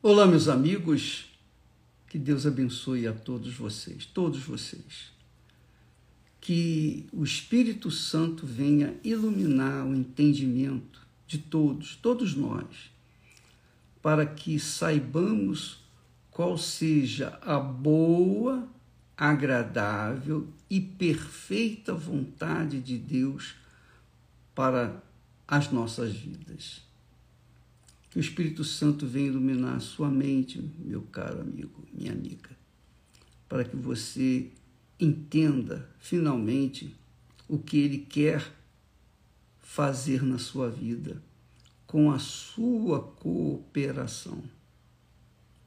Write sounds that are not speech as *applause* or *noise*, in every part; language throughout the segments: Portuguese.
Olá, meus amigos. Que Deus abençoe a todos vocês, todos vocês. Que o Espírito Santo venha iluminar o entendimento de todos, todos nós, para que saibamos qual seja a boa, agradável e perfeita vontade de Deus para as nossas vidas. Que o Espírito Santo venha iluminar a sua mente, meu caro amigo, minha amiga, para que você entenda finalmente o que ele quer fazer na sua vida com a sua cooperação.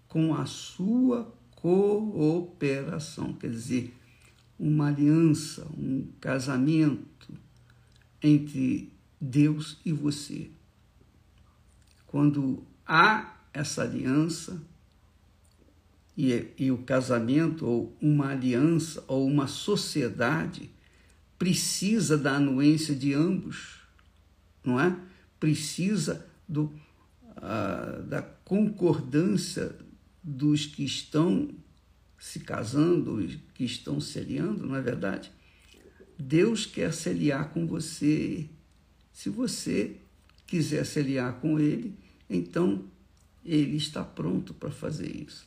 Com a sua cooperação, quer dizer, uma aliança, um casamento entre Deus e você. Quando há essa aliança, e, e, o casamento, ou uma aliança, ou uma sociedade, precisa da anuência de ambos, não é? Precisa do, uh, da concordância dos que estão se casando, que estão se aliando, não é verdade? Deus quer se aliar com você. Se você quiser se aliar com Ele, então ele está pronto para fazer isso.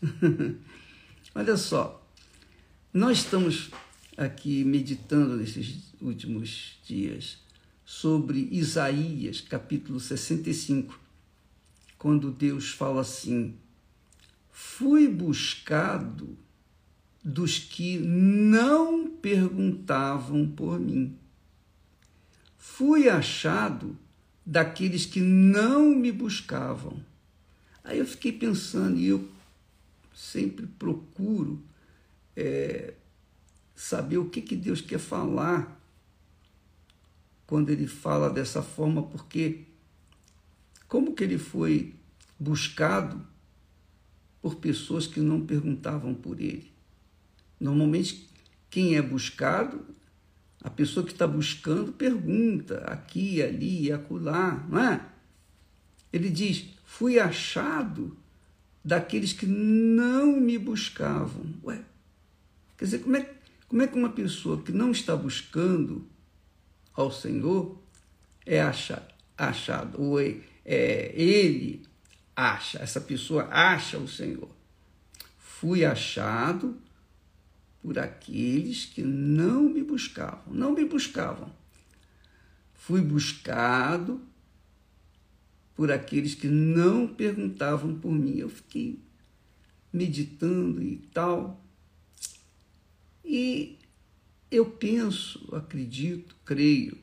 *laughs* Olha só, nós estamos aqui meditando nesses últimos dias sobre Isaías, capítulo 65, quando Deus fala assim: Fui buscado dos que não perguntavam por mim. Fui achado daqueles que não me buscavam. Aí eu fiquei pensando, e eu sempre procuro é, saber o que, que Deus quer falar quando ele fala dessa forma, porque como que ele foi buscado por pessoas que não perguntavam por ele? Normalmente, quem é buscado a pessoa que está buscando pergunta aqui, ali, acolá, não é? Ele diz: fui achado daqueles que não me buscavam. Ué, quer dizer, como é, como é que uma pessoa que não está buscando ao Senhor é achado, achado ou é, é, ele acha, essa pessoa acha o Senhor? Fui achado por aqueles que não me buscavam, não me buscavam. Fui buscado por aqueles que não perguntavam por mim. Eu fiquei meditando e tal. E eu penso, acredito, creio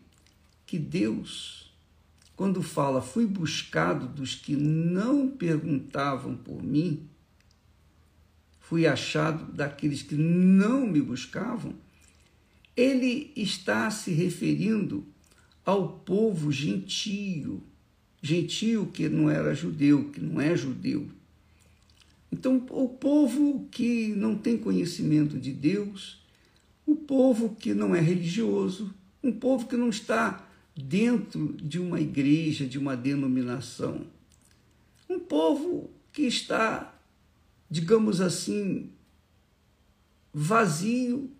que Deus, quando fala fui buscado dos que não perguntavam por mim, fui achado daqueles que não me buscavam, ele está se referindo ao povo gentio, gentio que não era judeu, que não é judeu. Então, o povo que não tem conhecimento de Deus, o povo que não é religioso, um povo que não está dentro de uma igreja, de uma denominação, um povo que está digamos assim, vazio,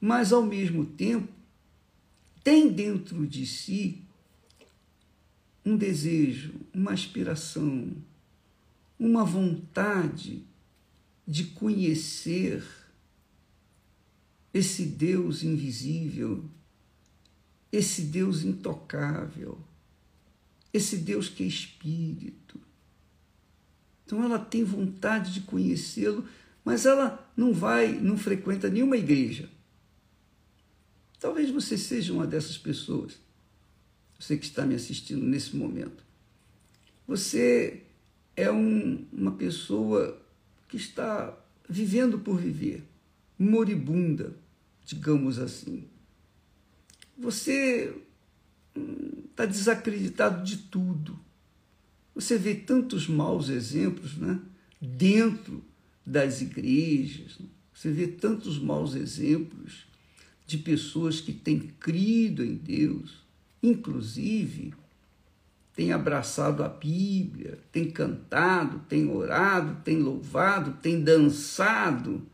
mas ao mesmo tempo tem dentro de si um desejo, uma aspiração, uma vontade de conhecer esse Deus invisível, esse Deus intocável, esse Deus que é espírito então ela tem vontade de conhecê-lo, mas ela não vai, não frequenta nenhuma igreja. Talvez você seja uma dessas pessoas. Você que está me assistindo nesse momento. Você é um, uma pessoa que está vivendo por viver, moribunda, digamos assim. Você está hum, desacreditado de tudo você vê tantos maus exemplos né? dentro das igrejas, você vê tantos maus exemplos de pessoas que têm crido em Deus, inclusive tem abraçado a Bíblia, tem cantado, tem orado, tem louvado, tem dançado,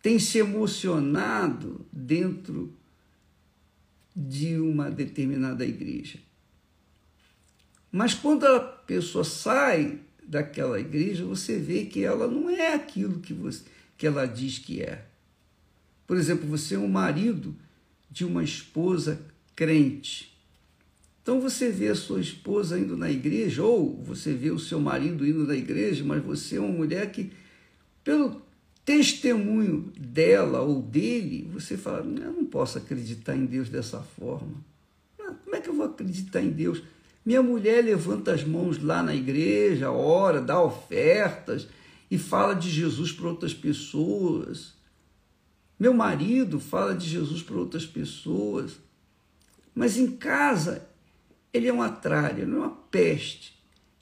tem se emocionado dentro de uma determinada igreja. Mas quando a pessoa sai daquela igreja, você vê que ela não é aquilo que, você, que ela diz que é. Por exemplo, você é um marido de uma esposa crente. Então você vê a sua esposa indo na igreja, ou você vê o seu marido indo na igreja, mas você é uma mulher que, pelo testemunho dela ou dele, você fala: eu não posso acreditar em Deus dessa forma. Como é que eu vou acreditar em Deus? Minha mulher levanta as mãos lá na igreja, ora, dá ofertas e fala de Jesus para outras pessoas. Meu marido fala de Jesus para outras pessoas. Mas em casa ele é uma tralha, é uma peste.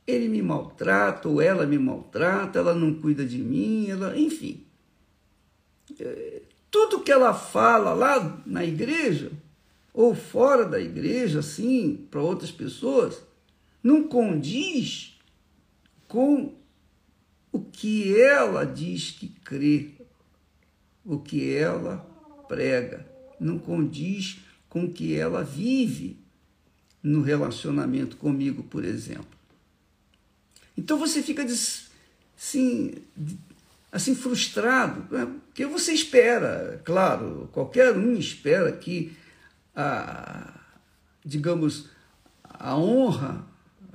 Ele me maltrata, ou ela me maltrata, ela não cuida de mim, ela, enfim. É, tudo que ela fala lá na igreja, ou fora da igreja, assim, para outras pessoas, não condiz com o que ela diz que crê, o que ela prega, não condiz com o que ela vive no relacionamento comigo, por exemplo. Então você fica assim, assim frustrado, né? porque você espera, claro, qualquer um espera que a, digamos, a honra,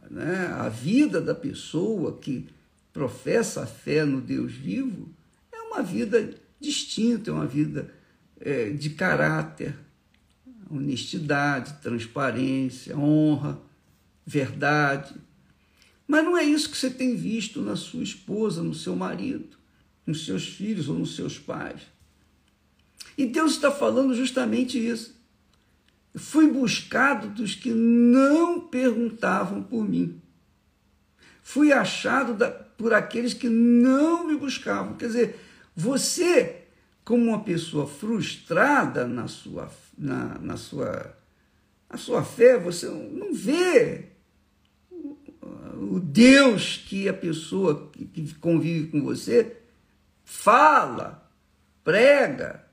né, a vida da pessoa que professa a fé no Deus vivo é uma vida distinta, é uma vida é, de caráter, honestidade, transparência, honra, verdade. Mas não é isso que você tem visto na sua esposa, no seu marido, nos seus filhos ou nos seus pais. E Deus está falando justamente isso. Fui buscado dos que não perguntavam por mim. Fui achado da, por aqueles que não me buscavam. Quer dizer, você, como uma pessoa frustrada na sua na, na sua, na sua fé, você não vê o Deus que a pessoa que convive com você fala, prega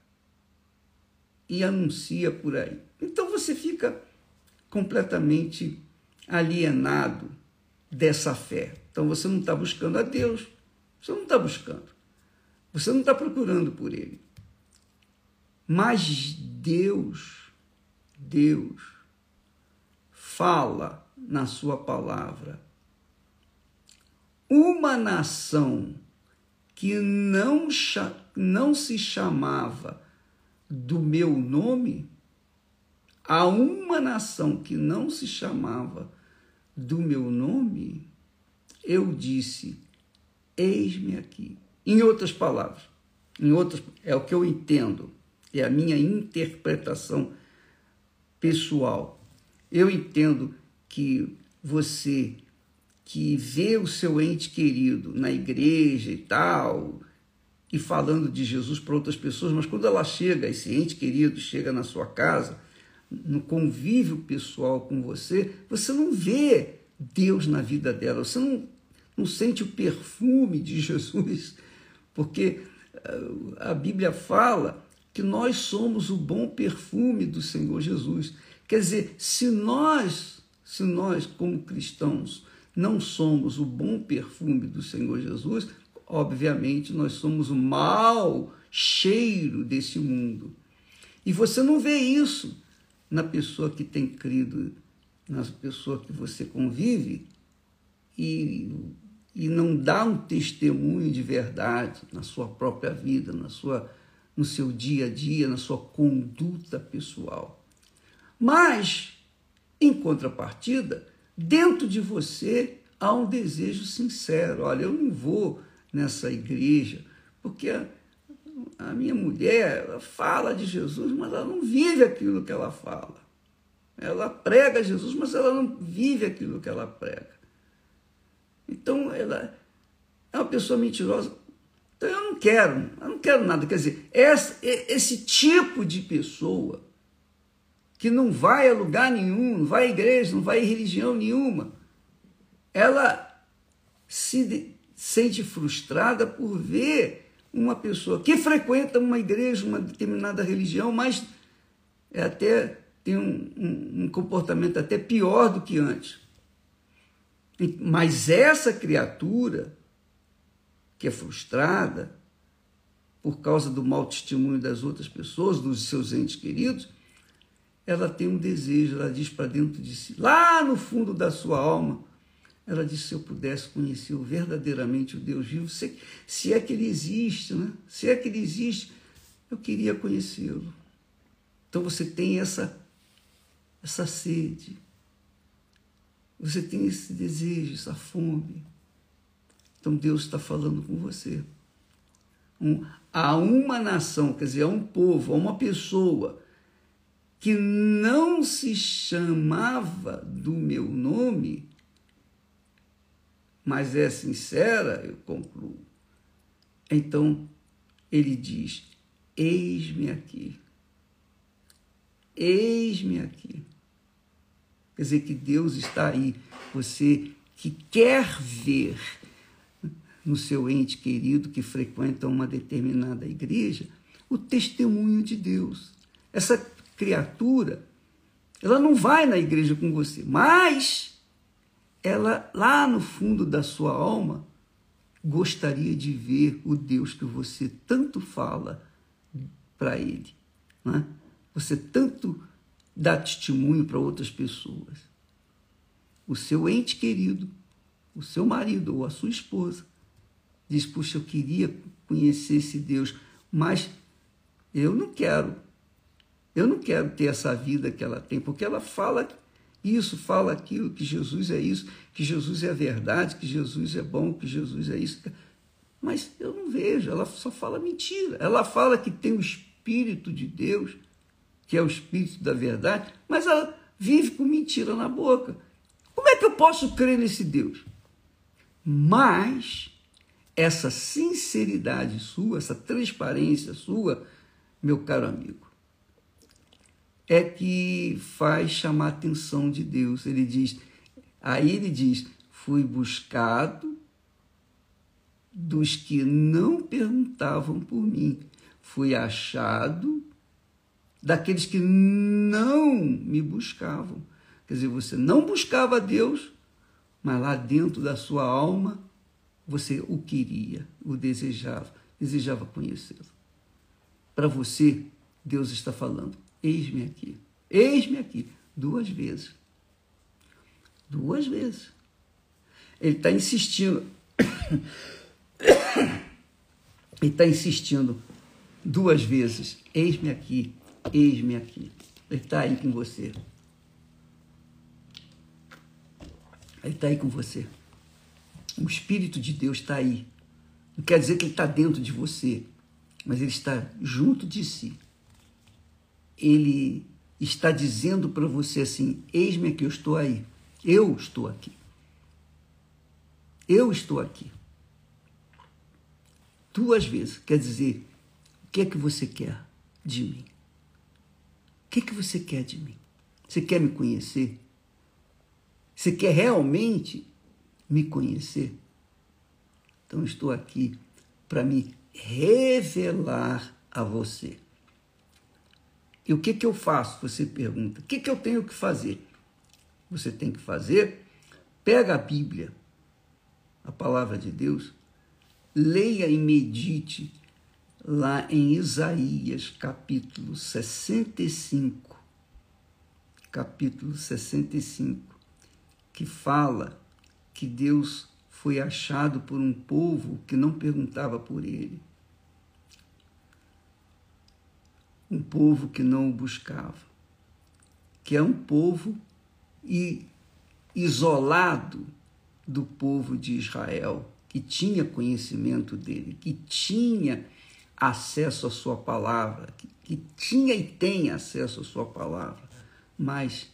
e anuncia por aí. Então você fica completamente alienado dessa fé. Então você não está buscando a Deus, você não está buscando, você não está procurando por Ele. Mas Deus, Deus, fala na Sua palavra. Uma nação que não, não se chamava do meu nome, a uma nação que não se chamava do meu nome, eu disse: Eis-me aqui. Em outras palavras, em outras, é o que eu entendo é a minha interpretação pessoal. Eu entendo que você que vê o seu ente querido na igreja e tal, e falando de Jesus para outras pessoas, mas quando ela chega, esse ente querido chega na sua casa, no convívio pessoal com você, você não vê Deus na vida dela, você não, não sente o perfume de *laughs* Jesus, porque eh, a Bíblia fala que nós somos o bom perfume do Senhor Jesus. Quer dizer, se nós, se nós como cristãos não somos o bom perfume do Senhor Jesus, obviamente nós somos o mau cheiro desse mundo. E você não vê isso na pessoa que tem crido, na pessoa que você convive e, e não dá um testemunho de verdade na sua própria vida, na sua no seu dia a dia, na sua conduta pessoal. Mas, em contrapartida, dentro de você há um desejo sincero. Olha, eu não vou nessa igreja porque a, minha mulher fala de Jesus, mas ela não vive aquilo que ela fala. Ela prega Jesus, mas ela não vive aquilo que ela prega. Então, ela é uma pessoa mentirosa então eu não quero, eu não quero nada. Quer dizer, esse, esse tipo de pessoa que não vai a lugar nenhum, não vai à igreja, não vai a religião nenhuma, ela se sente frustrada por ver uma pessoa que frequenta uma igreja, uma determinada religião, mas é até tem um, um, um comportamento até pior do que antes. Mas essa criatura que é frustrada por causa do mau testemunho das outras pessoas, dos seus entes queridos, ela tem um desejo, ela diz para dentro de si, lá no fundo da sua alma, ela diz: se eu pudesse conhecer verdadeiramente o Deus vivo, se, se é que ele existe, né? se é que ele existe, eu queria conhecê-lo. Então você tem essa, essa sede, você tem esse desejo, essa fome. Então Deus está falando com você. Um, há uma nação, quer dizer, há um povo, há uma pessoa que não se chamava do meu nome, mas é sincera, eu concluo. Então ele diz: Eis-me aqui. Eis-me aqui. Quer dizer que Deus está aí. Você que quer ver no seu ente querido que frequenta uma determinada igreja o testemunho de Deus. Essa criatura, ela não vai na igreja com você, mas ela, lá no fundo da sua alma, gostaria de ver o Deus que você tanto fala para ele. Né? Você tanto dá testemunho para outras pessoas. O seu ente querido, o seu marido ou a sua esposa, diz: Puxa, eu queria conhecer esse Deus, mas eu não quero. Eu não quero ter essa vida que ela tem, porque ela fala isso, fala aquilo, que Jesus é isso, que Jesus é a verdade, que Jesus é bom, que Jesus é isso. Mas eu não vejo, ela só fala mentira. Ela fala que tem o Espírito de Deus, que é o Espírito da verdade, mas ela vive com mentira na boca. Como é que eu posso crer nesse Deus? Mas essa sinceridade sua, essa transparência sua, meu caro amigo, é que faz chamar a atenção de Deus. Ele diz, aí ele diz: fui buscado dos que não perguntavam por mim, fui achado daqueles que não me buscavam. Quer dizer, você não buscava Deus, mas lá dentro da sua alma você o queria, o desejava, desejava conhecê-lo. Para você, Deus está falando: eis-me aqui, eis-me aqui, duas vezes. Duas vezes. Ele está insistindo. *coughs* Ele está insistindo duas vezes: eis-me aqui, eis-me aqui. Ele está aí com você. Ele está aí com você. O Espírito de Deus está aí. Não quer dizer que ele está dentro de você, mas ele está junto de si. Ele está dizendo para você assim: Eis-me que eu estou aí. Eu estou aqui. Eu estou aqui. Duas vezes. Quer dizer, o que é que você quer de mim? O que é que você quer de mim? Você quer me conhecer? Você quer realmente me conhecer? Então estou aqui para me revelar a você. E o que, que eu faço? Você pergunta. O que, que eu tenho que fazer? Você tem que fazer, pega a Bíblia, a palavra de Deus, leia e medite lá em Isaías, capítulo 65. Capítulo 65 que fala que Deus foi achado por um povo que não perguntava por ele. Um povo que não o buscava. Que é um povo isolado do povo de Israel, que tinha conhecimento dele, que tinha acesso à sua palavra, que, que tinha e tem acesso à sua palavra, mas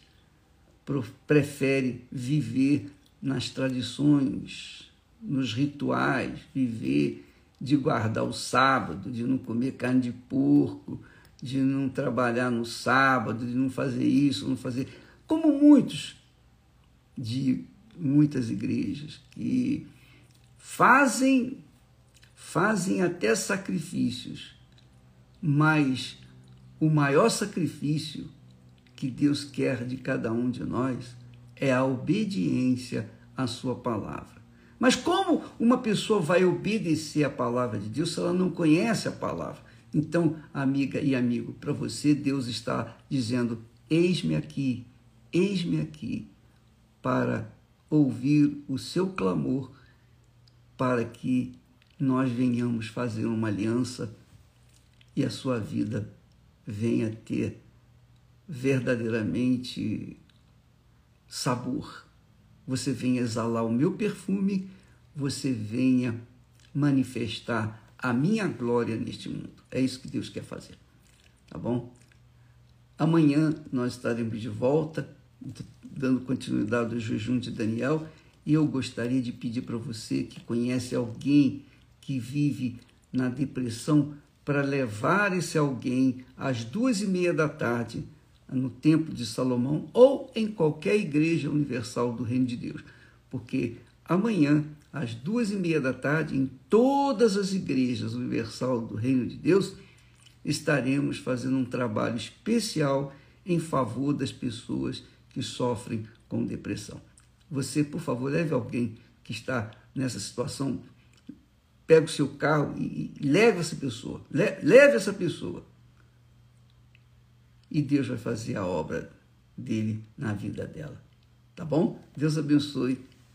prefere viver nas tradições, nos rituais, viver de guardar o sábado, de não comer carne de porco, de não trabalhar no sábado, de não fazer isso, não fazer. Como muitos de muitas igrejas que fazem fazem até sacrifícios, mas o maior sacrifício que Deus quer de cada um de nós é a obediência à sua palavra. Mas como uma pessoa vai obedecer à palavra de Deus se ela não conhece a palavra? Então, amiga e amigo, para você Deus está dizendo: Eis-me aqui, eis-me aqui, para ouvir o seu clamor, para que nós venhamos fazer uma aliança e a sua vida venha ter verdadeiramente sabor. Você venha exalar o meu perfume, você venha manifestar a minha glória neste mundo. É isso que Deus quer fazer. Tá bom? Amanhã nós estaremos de volta, dando continuidade ao jejum de Daniel, e eu gostaria de pedir para você que conhece alguém que vive na depressão para levar esse alguém às duas e meia da tarde no Templo de Salomão ou em qualquer igreja universal do Reino de Deus, porque amanhã às duas e meia da tarde em todas as igrejas universal do Reino de Deus estaremos fazendo um trabalho especial em favor das pessoas que sofrem com depressão. Você, por favor, leve alguém que está nessa situação, pega o seu carro e, e leve essa pessoa, leve essa pessoa. E Deus vai fazer a obra dele na vida dela. Tá bom? Deus abençoe